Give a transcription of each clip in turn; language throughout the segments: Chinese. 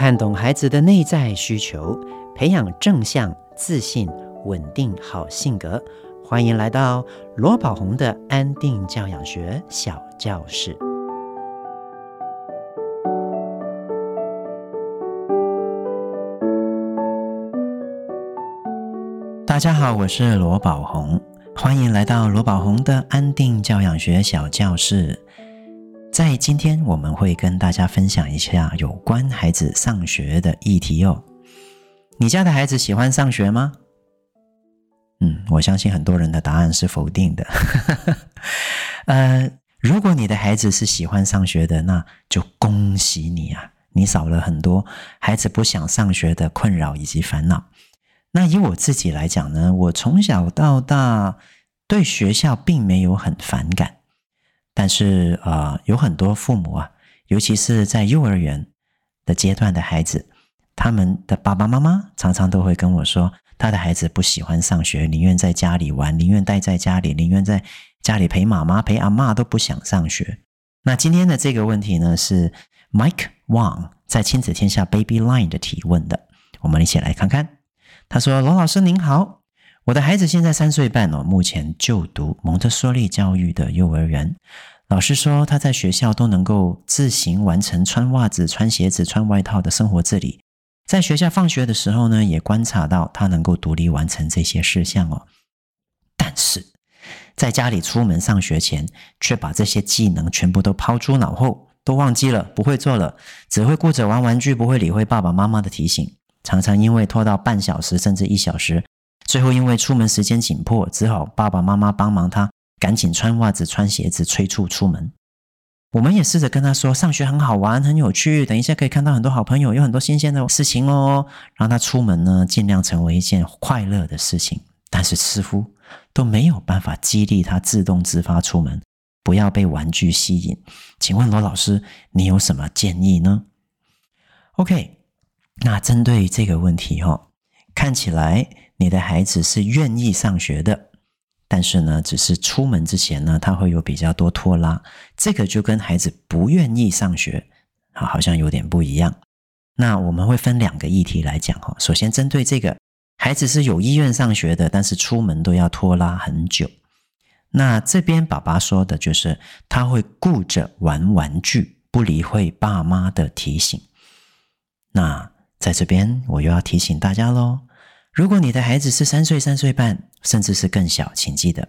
看懂孩子的内在需求，培养正向、自信、稳定好性格。欢迎来到罗宝红的安定教养学小教室。大家好，我是罗宝红，欢迎来到罗宝红的安定教养学小教室。在今天，我们会跟大家分享一下有关孩子上学的议题哦。你家的孩子喜欢上学吗？嗯，我相信很多人的答案是否定的。呃，如果你的孩子是喜欢上学的，那就恭喜你啊，你少了很多孩子不想上学的困扰以及烦恼。那以我自己来讲呢，我从小到大对学校并没有很反感。但是啊、呃，有很多父母啊，尤其是在幼儿园的阶段的孩子，他们的爸爸妈妈常常都会跟我说，他的孩子不喜欢上学，宁愿在家里玩，宁愿待在家里，宁愿在家里陪妈妈、陪阿嬷，都不想上学。那今天的这个问题呢，是 Mike Wang 在亲子天下 Baby Line 的提问的，我们一起来看看。他说：“罗老师您好。”我的孩子现在三岁半哦，目前就读蒙特梭利教育的幼儿园。老师说他在学校都能够自行完成穿袜子、穿鞋子、穿外套的生活自理。在学校放学的时候呢，也观察到他能够独立完成这些事项哦。但是在家里出门上学前，却把这些技能全部都抛诸脑后，都忘记了，不会做了，只会顾着玩玩具，不会理会爸爸妈妈的提醒。常常因为拖到半小时甚至一小时。最后，因为出门时间紧迫，只好爸爸妈妈帮忙他赶紧穿袜子、穿鞋子，催促出门。我们也试着跟他说，上学很好玩、很有趣，等一下可以看到很多好朋友，有很多新鲜的事情哦。让他出门呢，尽量成为一件快乐的事情。但是似乎都没有办法激励他自动自发出门，不要被玩具吸引。请问罗老师，你有什么建议呢？OK，那针对这个问题哈、哦，看起来。你的孩子是愿意上学的，但是呢，只是出门之前呢，他会有比较多拖拉，这个就跟孩子不愿意上学啊，好像有点不一样。那我们会分两个议题来讲哈。首先，针对这个孩子是有意愿上学的，但是出门都要拖拉很久。那这边爸爸说的就是他会顾着玩玩具，不理会爸妈的提醒。那在这边我又要提醒大家喽。如果你的孩子是三岁、三岁半，甚至是更小，请记得，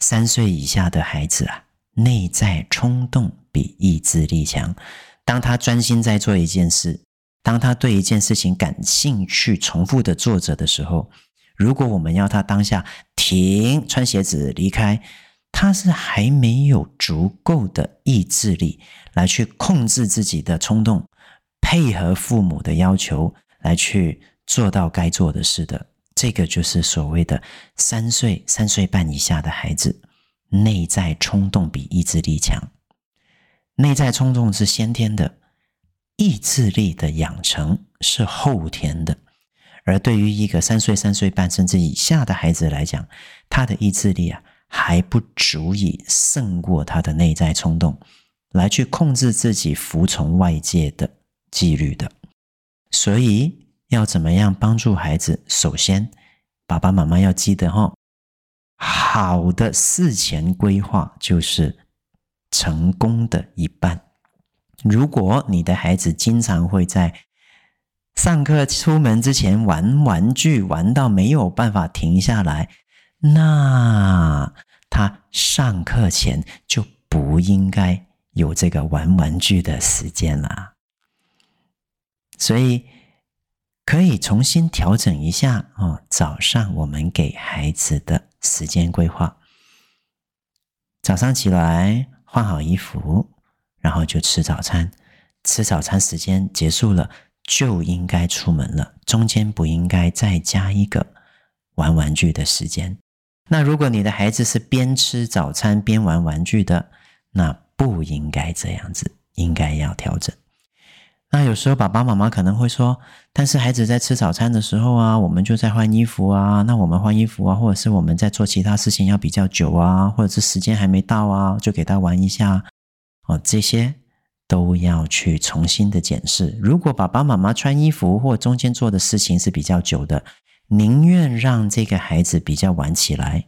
三岁以下的孩子啊，内在冲动比意志力强。当他专心在做一件事，当他对一件事情感兴趣、重复的做着的时候，如果我们要他当下停、穿鞋子离开，他是还没有足够的意志力来去控制自己的冲动，配合父母的要求来去。做到该做的事的，这个就是所谓的三岁、三岁半以下的孩子，内在冲动比意志力强。内在冲动是先天的，意志力的养成是后天的。而对于一个三岁、三岁半甚至以下的孩子来讲，他的意志力啊还不足以胜过他的内在冲动，来去控制自己服从外界的纪律的。所以。要怎么样帮助孩子？首先，爸爸妈妈要记得哈，好的事前规划就是成功的一半。如果你的孩子经常会在上课出门之前玩玩具，玩到没有办法停下来，那他上课前就不应该有这个玩玩具的时间了。所以。可以重新调整一下哦。早上我们给孩子的时间规划：早上起来换好衣服，然后就吃早餐。吃早餐时间结束了，就应该出门了。中间不应该再加一个玩玩具的时间。那如果你的孩子是边吃早餐边玩玩具的，那不应该这样子，应该要调整。那有时候爸爸妈妈可能会说，但是孩子在吃早餐的时候啊，我们就在换衣服啊。那我们换衣服啊，或者是我们在做其他事情要比较久啊，或者是时间还没到啊，就给他玩一下哦。这些都要去重新的检视。如果爸爸妈妈穿衣服或中间做的事情是比较久的，宁愿让这个孩子比较晚起来，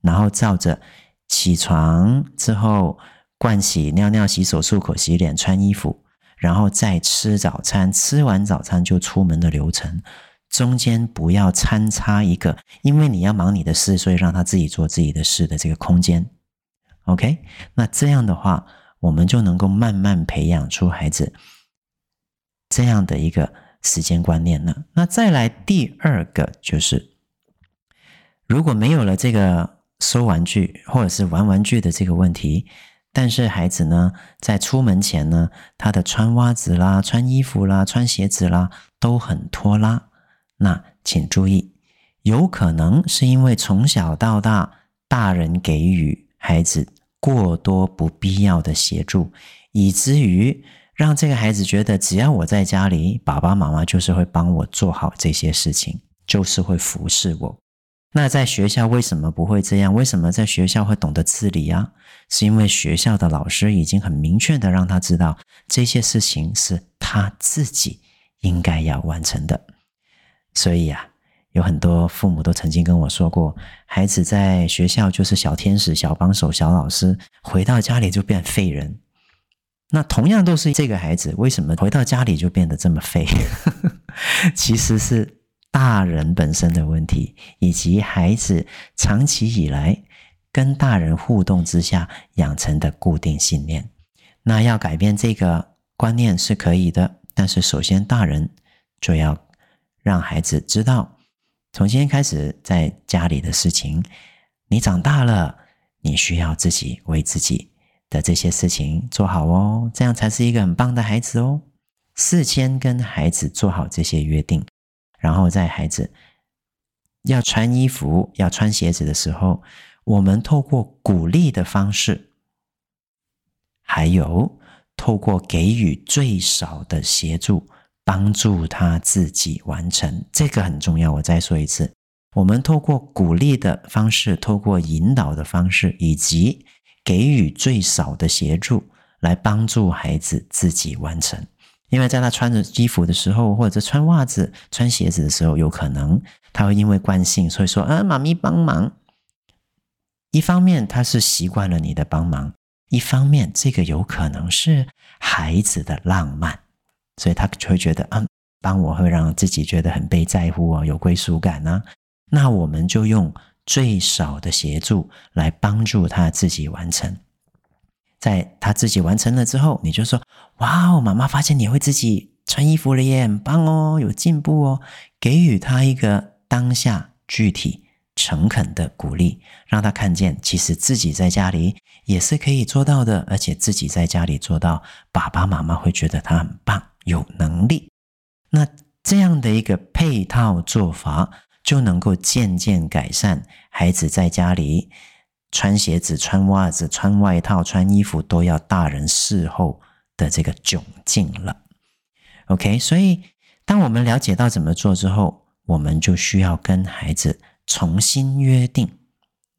然后照着起床之后盥洗、尿尿、洗手、漱口、洗脸、穿衣服，然后再吃早餐，吃完早餐就出门的流程，中间不要参差一个，因为你要忙你的事，所以让他自己做自己的事的这个空间。OK，那这样的话，我们就能够慢慢培养出孩子这样的一个时间观念了。那再来第二个就是，如果没有了这个收玩具或者是玩玩具的这个问题，但是孩子呢，在出门前呢，他的穿袜子啦、穿衣服啦、穿鞋子啦都很拖拉，那请注意，有可能是因为从小到大大人给予孩子。过多不必要的协助，以至于让这个孩子觉得，只要我在家里，爸爸妈妈就是会帮我做好这些事情，就是会服侍我。那在学校为什么不会这样？为什么在学校会懂得自理啊？是因为学校的老师已经很明确的让他知道，这些事情是他自己应该要完成的。所以呀。有很多父母都曾经跟我说过，孩子在学校就是小天使、小帮手、小老师，回到家里就变废人。那同样都是这个孩子，为什么回到家里就变得这么废？其实是大人本身的问题，以及孩子长期以来跟大人互动之下养成的固定信念。那要改变这个观念是可以的，但是首先大人就要让孩子知道。从今天开始，在家里的事情，你长大了，你需要自己为自己的这些事情做好哦，这样才是一个很棒的孩子哦。事先跟孩子做好这些约定，然后在孩子要穿衣服、要穿鞋子的时候，我们透过鼓励的方式，还有透过给予最少的协助。帮助他自己完成，这个很重要。我再说一次，我们透过鼓励的方式，透过引导的方式，以及给予最少的协助，来帮助孩子自己完成。因为在他穿着衣服的时候，或者穿袜子、穿鞋子的时候，有可能他会因为惯性，所以说啊，妈咪帮忙。一方面他是习惯了你的帮忙，一方面这个有可能是孩子的浪漫。所以他就会觉得，嗯，帮我会让自己觉得很被在乎啊，有归属感呢。那我们就用最少的协助来帮助他自己完成。在他自己完成了之后，你就说：“哇哦，妈妈发现你会自己穿衣服了耶，很棒哦，有进步哦。”给予他一个当下具体诚恳的鼓励，让他看见其实自己在家里也是可以做到的，而且自己在家里做到，爸爸妈妈会觉得他很棒。有能力，那这样的一个配套做法，就能够渐渐改善孩子在家里穿鞋子、穿袜子、穿外套、穿衣服都要大人伺候的这个窘境了。OK，所以当我们了解到怎么做之后，我们就需要跟孩子重新约定，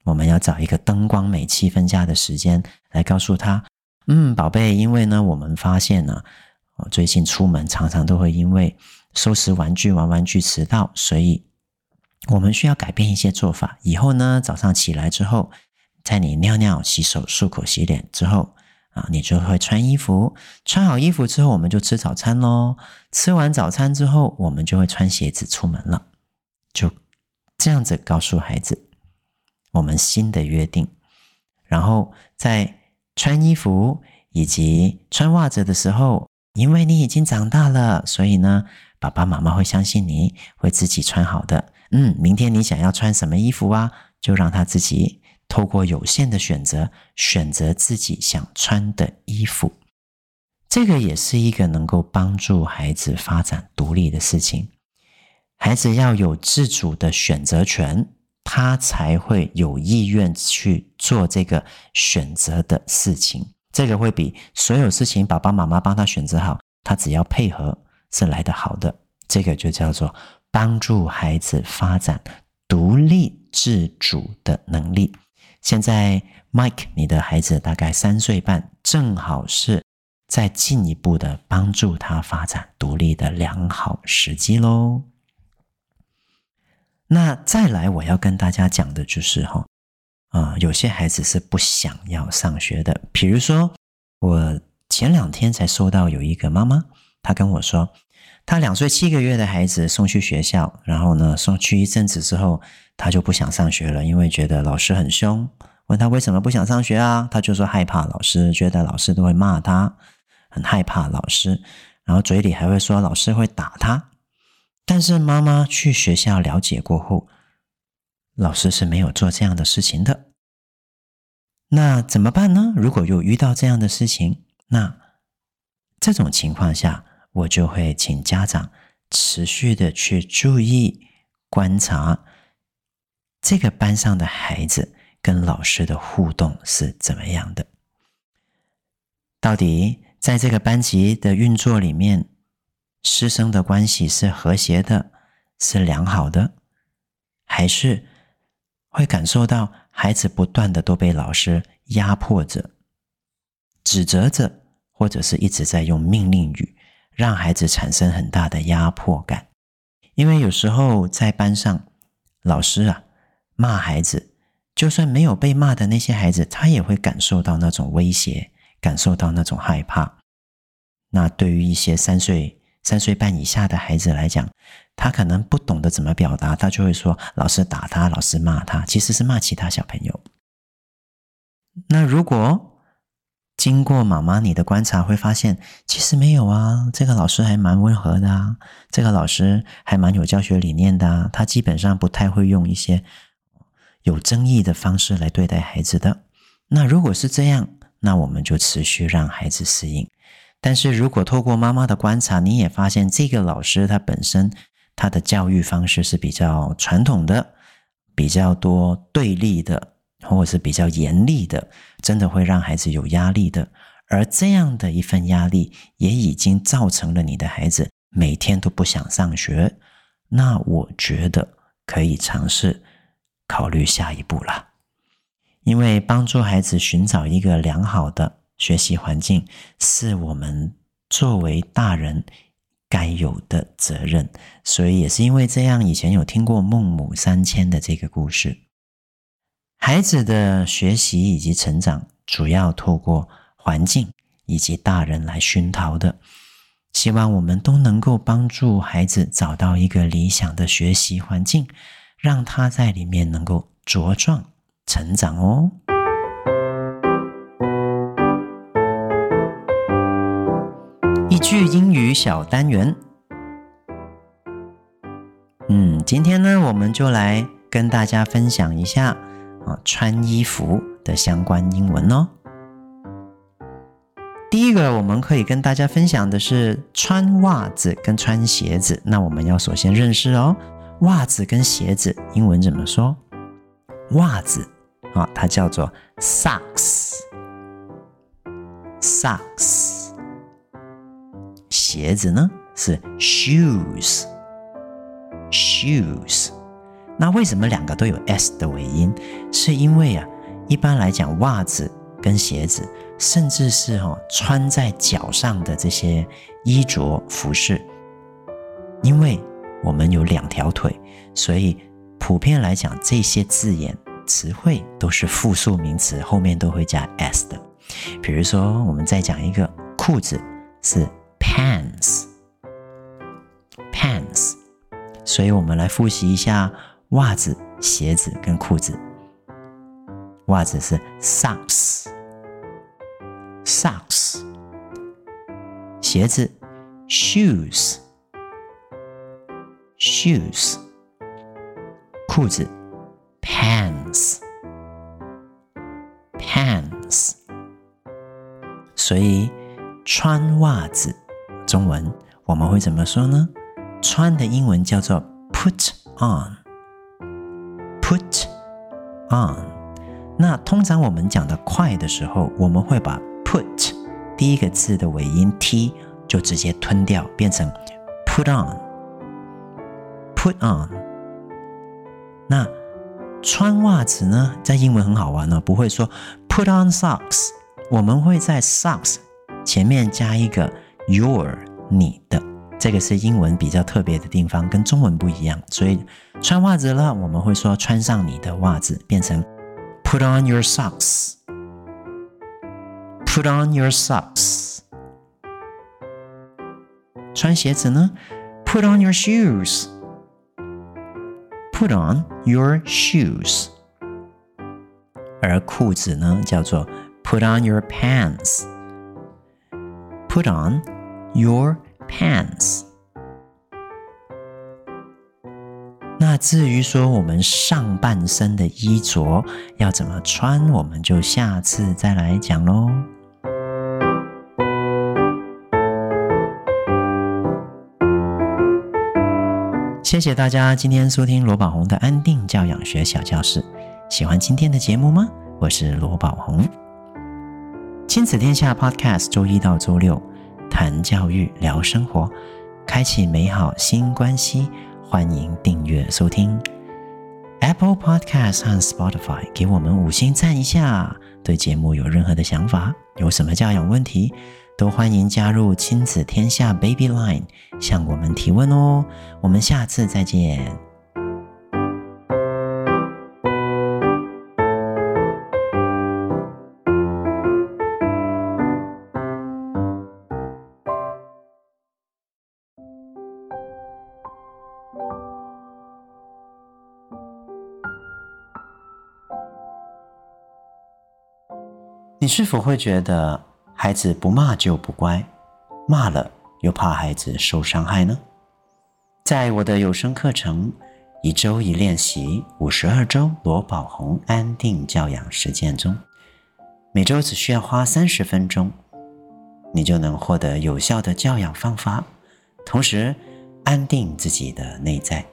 我们要找一个灯光美、气氛佳的时间来告诉他：“嗯，宝贝，因为呢，我们发现呢。”最近出门常常都会因为收拾玩具、玩玩具迟到，所以我们需要改变一些做法。以后呢，早上起来之后，在你尿尿、洗手、漱口、洗脸之后啊，你就会穿衣服。穿好衣服之后，我们就吃早餐喽。吃完早餐之后，我们就会穿鞋子出门了。就这样子告诉孩子我们新的约定。然后在穿衣服以及穿袜子的时候。因为你已经长大了，所以呢，爸爸妈妈会相信你会自己穿好的。嗯，明天你想要穿什么衣服啊？就让他自己透过有限的选择，选择自己想穿的衣服。这个也是一个能够帮助孩子发展独立的事情。孩子要有自主的选择权，他才会有意愿去做这个选择的事情。这个会比所有事情爸爸妈妈帮他选择好，他只要配合是来得好的。这个就叫做帮助孩子发展独立自主的能力。现在，Mike，你的孩子大概三岁半，正好是再进一步的帮助他发展独立的良好时机喽。那再来，我要跟大家讲的就是哈，啊，有些孩子是不想要上学的。比如说，我前两天才收到有一个妈妈，她跟我说，他两岁七个月的孩子送去学校，然后呢，送去一阵子之后，他就不想上学了，因为觉得老师很凶。问他为什么不想上学啊？他就说害怕老师，觉得老师都会骂他，很害怕老师，然后嘴里还会说老师会打他。但是妈妈去学校了解过后，老师是没有做这样的事情的。那怎么办呢？如果有遇到这样的事情，那这种情况下，我就会请家长持续的去注意观察这个班上的孩子跟老师的互动是怎么样的。到底在这个班级的运作里面，师生的关系是和谐的，是良好的，还是会感受到孩子不断的都被老师压迫着、指责着，或者是一直在用命令语，让孩子产生很大的压迫感？因为有时候在班上，老师啊骂孩子，就算没有被骂的那些孩子，他也会感受到那种威胁，感受到那种害怕。那对于一些三岁，三岁半以下的孩子来讲，他可能不懂得怎么表达，他就会说老师打他，老师骂他，其实是骂其他小朋友。那如果经过妈妈你的观察，会发现其实没有啊，这个老师还蛮温和的啊，这个老师还蛮有教学理念的啊，他基本上不太会用一些有争议的方式来对待孩子的。那如果是这样，那我们就持续让孩子适应。但是如果透过妈妈的观察，你也发现这个老师他本身他的教育方式是比较传统的，比较多对立的，或者是比较严厉的，真的会让孩子有压力的。而这样的一份压力，也已经造成了你的孩子每天都不想上学。那我觉得可以尝试考虑下一步了，因为帮助孩子寻找一个良好的。学习环境是我们作为大人该有的责任，所以也是因为这样，以前有听过孟母三迁的这个故事。孩子的学习以及成长，主要透过环境以及大人来熏陶的。希望我们都能够帮助孩子找到一个理想的学习环境，让他在里面能够茁壮成长哦。一句英语小单元，嗯，今天呢，我们就来跟大家分享一下啊，穿衣服的相关英文哦。第一个，我们可以跟大家分享的是穿袜子跟穿鞋子。那我们要首先认识哦，袜子跟鞋子英文怎么说？袜子啊，它叫做 socks，socks。鞋子呢是 shoes，shoes。那为什么两个都有 s 的尾音？是因为啊，一般来讲，袜子跟鞋子，甚至是哈、哦、穿在脚上的这些衣着服饰，因为我们有两条腿，所以普遍来讲，这些字眼词汇都是复数名词，后面都会加 s 的。比如说，我们再讲一个裤子是。pants，pants，所以我们来复习一下袜子、鞋子跟裤子。袜子是 socks，socks，鞋子 shoes，shoes，裤子 pants，pants，所以穿袜子。中文我们会怎么说呢？穿的英文叫做 put on Put on。那通常我们讲的快的时候，我们会把 put 第一个字的尾音 t 就直接吞掉，变成 put on，put on。那穿袜子呢，在英文很好玩呢，不会说 put on socks，我们会在 socks 前面加一个 your 你的，这个是英文比较特别的地方，跟中文不一样。所以穿袜子了，我们会说穿上你的袜子，变成 put on your socks，put on your socks。穿鞋子呢，put on your shoes，put on your shoes。而裤子呢，叫做 put on your pants，put on your pants。那至于说我们上半身的衣着要怎么穿，我们就下次再来讲喽。谢谢大家今天收听罗宝红的安定教养学小教室。喜欢今天的节目吗？我是罗宝红。亲子天下 Podcast，周一到周六谈教育、聊生活，开启美好新关系。欢迎订阅收听 Apple Podcast 和 Spotify，给我们五星赞一下。对节目有任何的想法，有什么教养问题？都欢迎加入亲子天下 Baby Line 向我们提问哦，我们下次再见。你是否会觉得？孩子不骂就不乖，骂了又怕孩子受伤害呢？在我的有声课程《一周一练习五十二周罗宝红安定教养实践》中，每周只需要花三十分钟，你就能获得有效的教养方法，同时安定自己的内在，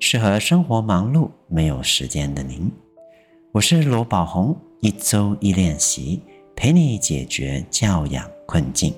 适合生活忙碌没有时间的您。我是罗宝红，一周一练习。陪你解决教养困境。